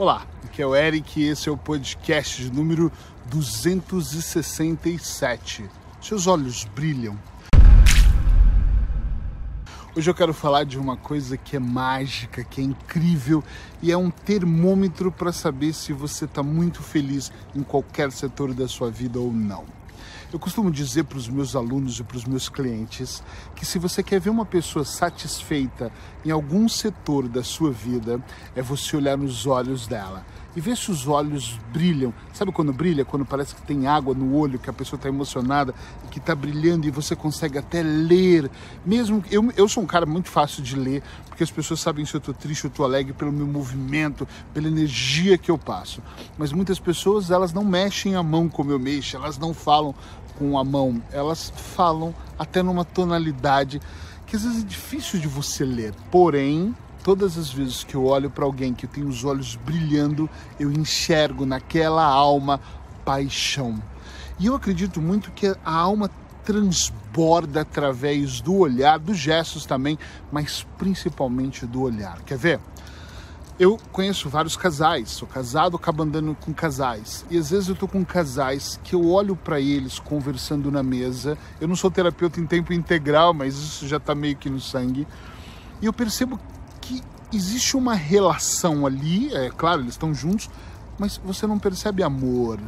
Olá, aqui é o Eric e esse é o podcast de número 267. Seus olhos brilham. Hoje eu quero falar de uma coisa que é mágica, que é incrível e é um termômetro para saber se você está muito feliz em qualquer setor da sua vida ou não. Eu costumo dizer para os meus alunos e para os meus clientes que se você quer ver uma pessoa satisfeita em algum setor da sua vida, é você olhar nos olhos dela e ver se os olhos brilham. Sabe quando brilha? Quando parece que tem água no olho, que a pessoa está emocionada, que está brilhando e você consegue até ler. Mesmo eu, eu sou um cara muito fácil de ler, porque as pessoas sabem se eu estou triste ou estou alegre pelo meu movimento, pela energia que eu passo. Mas muitas pessoas elas não mexem a mão como eu mexo, elas não falam com a mão, elas falam até numa tonalidade que às vezes é difícil de você ler. Porém, todas as vezes que eu olho para alguém que tem os olhos brilhando, eu enxergo naquela alma paixão. E eu acredito muito que a alma transborda através do olhar, dos gestos também, mas principalmente do olhar. Quer ver? Eu conheço vários casais, sou casado, acabo andando com casais. E às vezes eu tô com casais que eu olho para eles conversando na mesa. Eu não sou terapeuta em tempo integral, mas isso já tá meio que no sangue. E eu percebo existe uma relação ali, é claro, eles estão juntos, mas você não percebe amor.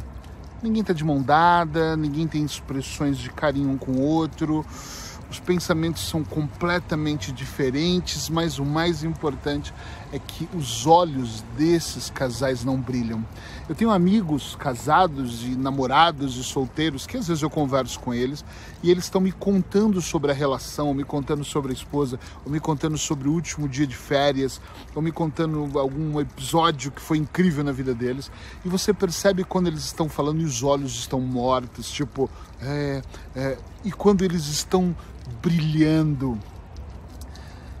Ninguém está de mão dada, ninguém tem expressões de carinho um com o outro, os pensamentos são completamente diferentes, mas o mais importante é que os olhos desses casais não brilham. Eu tenho amigos casados e namorados e solteiros que às vezes eu converso com eles e eles estão me contando sobre a relação, me contando sobre a esposa, ou me contando sobre o último dia de férias, ou me contando algum episódio que foi incrível na vida deles. E você percebe quando eles estão falando e os olhos estão mortos, tipo, é, é, e quando eles estão brilhando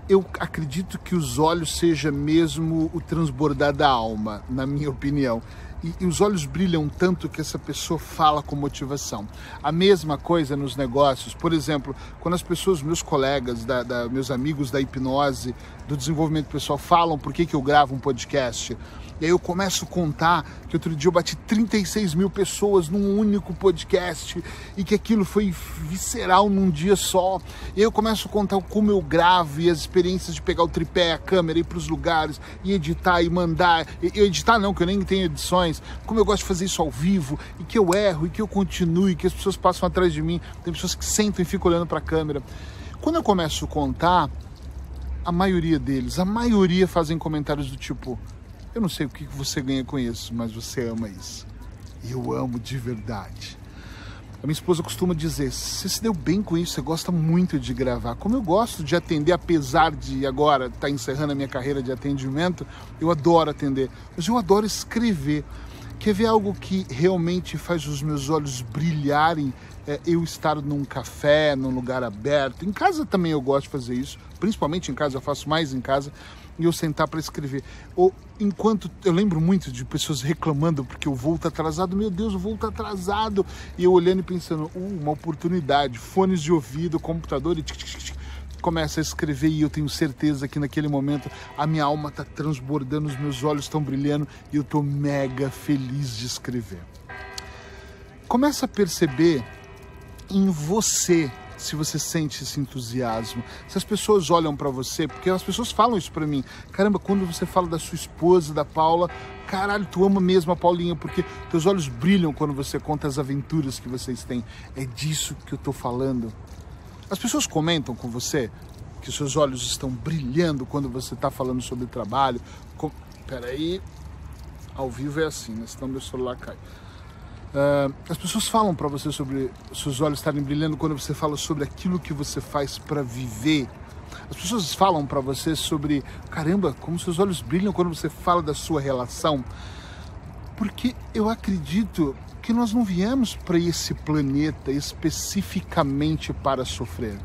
eu acredito que os olhos seja mesmo o transbordar da alma, na minha opinião. E, e, os olhos brilham tanto que essa pessoa fala com motivação. A mesma coisa nos negócios. Por exemplo, quando as pessoas, meus colegas, da, da, meus amigos da hipnose, do desenvolvimento pessoal, falam por que, que eu gravo um podcast, e aí eu começo a contar que outro dia eu bati 36 mil pessoas num único podcast e que aquilo foi visceral num dia só. E aí eu começo a contar como eu gravo e as experiências de pegar o tripé, a câmera, ir para os lugares e editar e mandar. E, editar não, que eu nem tenho edições. Como eu gosto de fazer isso ao vivo e que eu erro e que eu continue, que as pessoas passam atrás de mim. Tem pessoas que sentam e ficam olhando para a câmera. Quando eu começo a contar, a maioria deles, a maioria fazem comentários do tipo: eu não sei o que você ganha com isso, mas você ama isso. E eu amo de verdade. A minha esposa costuma dizer: você se deu bem com isso, você gosta muito de gravar. Como eu gosto de atender, apesar de agora estar tá encerrando a minha carreira de atendimento, eu adoro atender. Mas eu adoro escrever. Quer ver algo que realmente faz os meus olhos brilharem? É eu estar num café, num lugar aberto. Em casa também eu gosto de fazer isso, principalmente em casa, eu faço mais em casa e eu sentar para escrever. Ou enquanto eu lembro muito de pessoas reclamando porque o voo está atrasado, meu Deus, o voo está atrasado. E eu olhando e pensando, uh, uma oportunidade, fones de ouvido, computador e começa a escrever e eu tenho certeza que naquele momento a minha alma está transbordando, os meus olhos estão brilhando e eu estou mega feliz de escrever. Começa a perceber em você se você sente esse entusiasmo, se as pessoas olham para você, porque as pessoas falam isso para mim. Caramba, quando você fala da sua esposa, da Paula, caralho, tu ama mesmo a Paulinha, porque teus olhos brilham quando você conta as aventuras que vocês têm. É disso que eu tô falando. As pessoas comentam com você que seus olhos estão brilhando quando você está falando sobre trabalho. Com... Peraí, ao vivo é assim, né? Senão meu celular cai. Uh, as pessoas falam para você sobre seus olhos estarem brilhando quando você fala sobre aquilo que você faz para viver. As pessoas falam para você sobre, caramba, como seus olhos brilham quando você fala da sua relação. Porque eu acredito que nós não viemos para esse planeta especificamente para sofrer.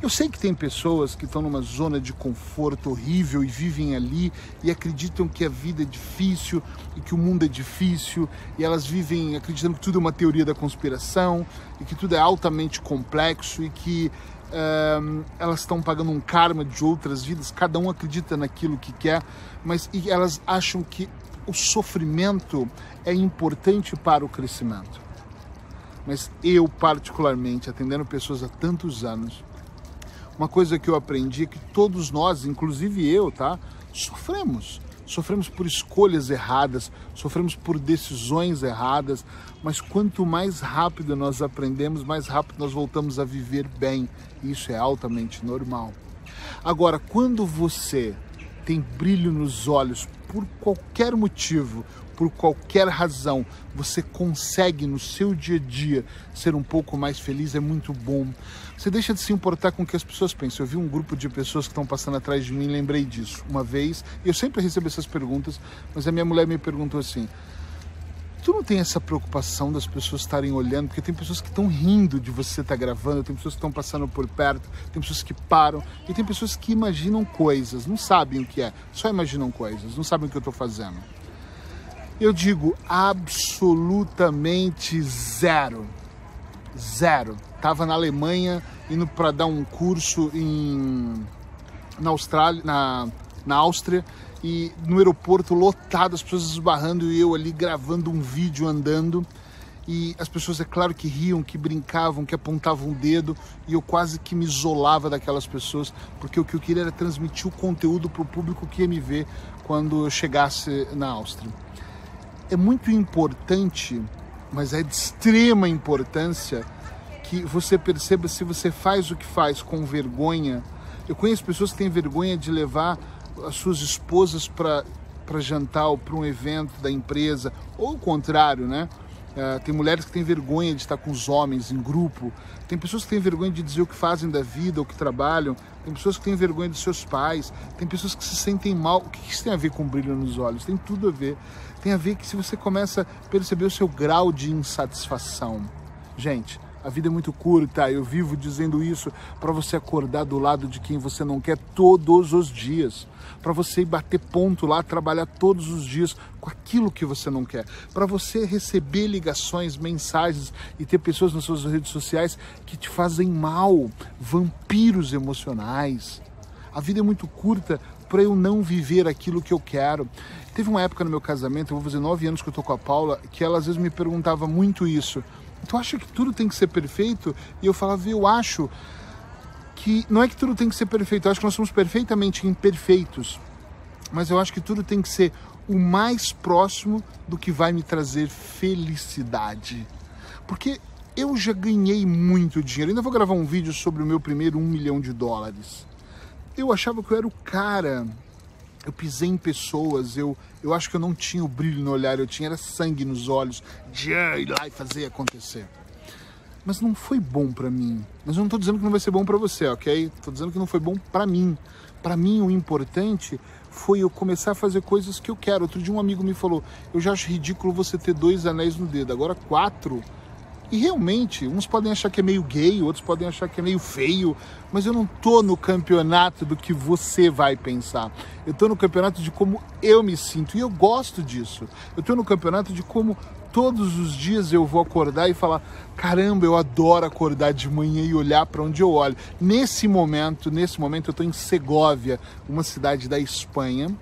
Eu sei que tem pessoas que estão numa zona de conforto horrível e vivem ali e acreditam que a vida é difícil e que o mundo é difícil e elas vivem acreditando que tudo é uma teoria da conspiração e que tudo é altamente complexo e que um, elas estão pagando um karma de outras vidas, cada um acredita naquilo que quer, mas elas acham que o sofrimento é importante para o crescimento. Mas eu, particularmente, atendendo pessoas há tantos anos, uma coisa que eu aprendi é que todos nós, inclusive eu, tá, sofremos. Sofremos por escolhas erradas, sofremos por decisões erradas, mas quanto mais rápido nós aprendemos, mais rápido nós voltamos a viver bem. Isso é altamente normal. Agora, quando você tem brilho nos olhos por qualquer motivo, por qualquer razão, você consegue no seu dia a dia ser um pouco mais feliz, é muito bom. Você deixa de se importar com o que as pessoas pensam. Eu vi um grupo de pessoas que estão passando atrás de mim e lembrei disso. Uma vez, eu sempre recebo essas perguntas, mas a minha mulher me perguntou assim: tu não tem essa preocupação das pessoas estarem olhando, porque tem pessoas que estão rindo de você estar tá gravando, tem pessoas que estão passando por perto, tem pessoas que param e tem pessoas que imaginam coisas, não sabem o que é, só imaginam coisas, não sabem o que eu estou fazendo. Eu digo absolutamente zero. Zero. Tava na Alemanha indo para dar um curso em na Austrália, na, na Áustria e no aeroporto lotado, as pessoas esbarrando e eu ali gravando um vídeo andando. E as pessoas, é claro, que riam, que brincavam, que apontavam o dedo, e eu quase que me isolava daquelas pessoas, porque o que eu queria era transmitir o conteúdo para o público que ia me ver quando eu chegasse na Áustria é muito importante, mas é de extrema importância que você perceba se você faz o que faz com vergonha. Eu conheço pessoas que têm vergonha de levar as suas esposas para jantar ou para um evento da empresa, ou o contrário, né? Uh, tem mulheres que têm vergonha de estar com os homens em grupo. Tem pessoas que têm vergonha de dizer o que fazem da vida, o que trabalham. Tem pessoas que têm vergonha dos seus pais. Tem pessoas que se sentem mal. O que isso tem a ver com brilho nos olhos? Tem tudo a ver. Tem a ver que se você começa a perceber o seu grau de insatisfação. Gente, a vida é muito curta, eu vivo dizendo isso para você acordar do lado de quem você não quer todos os dias, para você ir bater ponto lá, trabalhar todos os dias com aquilo que você não quer, para você receber ligações, mensagens e ter pessoas nas suas redes sociais que te fazem mal, vampiros emocionais. A vida é muito curta para eu não viver aquilo que eu quero. Teve uma época no meu casamento, eu vou fazer nove anos que eu tô com a Paula, que ela às vezes me perguntava muito isso tu acha que tudo tem que ser perfeito? E eu falava, eu acho que não é que tudo tem que ser perfeito, eu acho que nós somos perfeitamente imperfeitos, mas eu acho que tudo tem que ser o mais próximo do que vai me trazer felicidade. Porque eu já ganhei muito dinheiro. Ainda vou gravar um vídeo sobre o meu primeiro um milhão de dólares. Eu achava que eu era o cara eu pisei em pessoas, eu, eu acho que eu não tinha o brilho no olhar, eu tinha era sangue nos olhos, de ir lá e fazer acontecer. Mas não foi bom para mim. Mas eu não estou dizendo que não vai ser bom para você, ok? Estou dizendo que não foi bom para mim. Para mim, o importante foi eu começar a fazer coisas que eu quero. Outro dia um amigo me falou: Eu já acho ridículo você ter dois anéis no dedo, agora quatro e realmente, uns podem achar que é meio gay, outros podem achar que é meio feio, mas eu não tô no campeonato do que você vai pensar. Eu tô no campeonato de como eu me sinto e eu gosto disso. Eu tô no campeonato de como todos os dias eu vou acordar e falar: caramba, eu adoro acordar de manhã e olhar para onde eu olho. Nesse momento, nesse momento eu estou em Segóvia, uma cidade da Espanha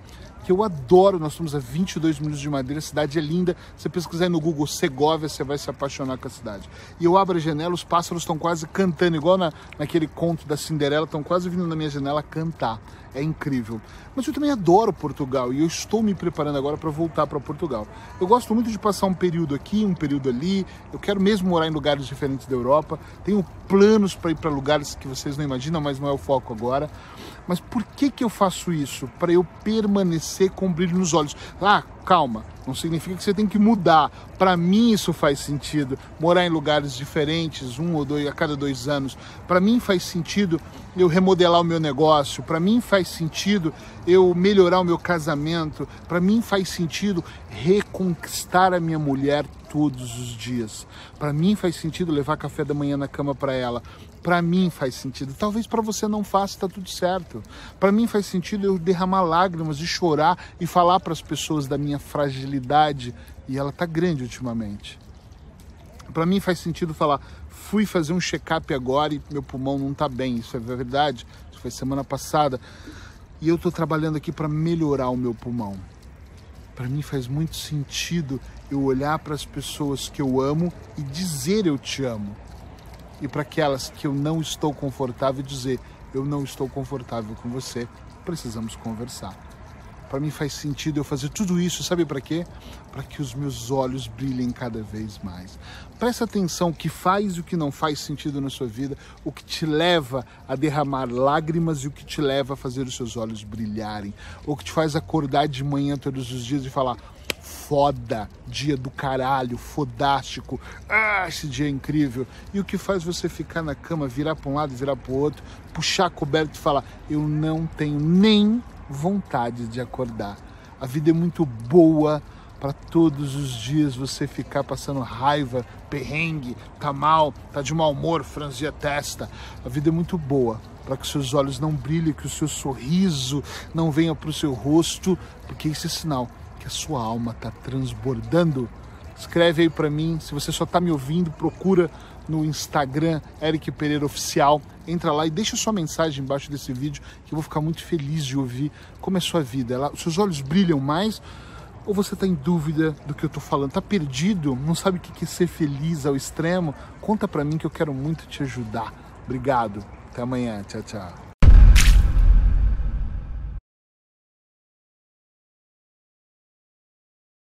que eu adoro. Nós estamos a 22 minutos de Madeira, a cidade é linda. Se você pesquisar no Google Segovia, você vai se apaixonar com a cidade. E eu abro a janela, os pássaros estão quase cantando, igual na, naquele conto da Cinderela, estão quase vindo na minha janela cantar. É incrível. Mas eu também adoro Portugal e eu estou me preparando agora para voltar para Portugal. Eu gosto muito de passar um período aqui, um período ali. Eu quero mesmo morar em lugares diferentes da Europa. Tenho planos para ir para lugares que vocês não imaginam, mas não é o foco agora. Mas por que, que eu faço isso? Para eu permanecer com brilho nos olhos. Ah, calma, não significa que você tem que mudar. Para mim isso faz sentido. Morar em lugares diferentes, um ou dois a cada dois anos. Para mim faz sentido eu remodelar o meu negócio. Para mim faz sentido eu melhorar o meu casamento. Para mim faz sentido reconquistar a minha mulher todos os dias. Para mim faz sentido levar café da manhã na cama para ela. Para mim faz sentido. Talvez para você não faça, está tudo certo. Para mim faz sentido eu derramar lágrimas e chorar e falar para as pessoas da minha fragilidade e ela tá grande ultimamente. Para mim faz sentido falar, fui fazer um check-up agora e meu pulmão não está bem. Isso é verdade. Isso foi semana passada. E eu estou trabalhando aqui para melhorar o meu pulmão para mim faz muito sentido eu olhar para as pessoas que eu amo e dizer eu te amo. E para aquelas que eu não estou confortável dizer eu não estou confortável com você, precisamos conversar. Para mim faz sentido eu fazer tudo isso, sabe para quê? Para que os meus olhos brilhem cada vez mais. Presta atenção o que faz e o que não faz sentido na sua vida, o que te leva a derramar lágrimas e o que te leva a fazer os seus olhos brilharem, o que te faz acordar de manhã todos os dias e falar: foda, dia do caralho, fodástico, ah, esse dia é incrível. E o que faz você ficar na cama, virar para um lado, virar para o outro, puxar a coberta e falar: eu não tenho nem vontade de acordar. A vida é muito boa para todos os dias você ficar passando raiva, perrengue, tá mal, tá de mau humor, franzir a testa. A vida é muito boa para que seus olhos não brilhem, que o seu sorriso não venha para o seu rosto, porque isso é sinal que a sua alma está transbordando. Escreve aí para mim, se você só está me ouvindo, procura no Instagram Eric Pereira Oficial. Entra lá e deixa sua mensagem embaixo desse vídeo que eu vou ficar muito feliz de ouvir como é sua vida. Ela, seus olhos brilham mais ou você está em dúvida do que eu estou falando? Está perdido? Não sabe o que é ser feliz ao extremo? Conta para mim que eu quero muito te ajudar. Obrigado. Até amanhã. Tchau, tchau.